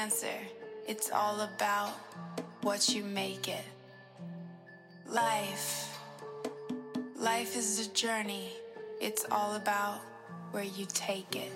answer. It's all about what you make it. Life. Life is a journey. It's all about where you take it.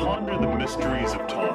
Ponder the mysteries of time.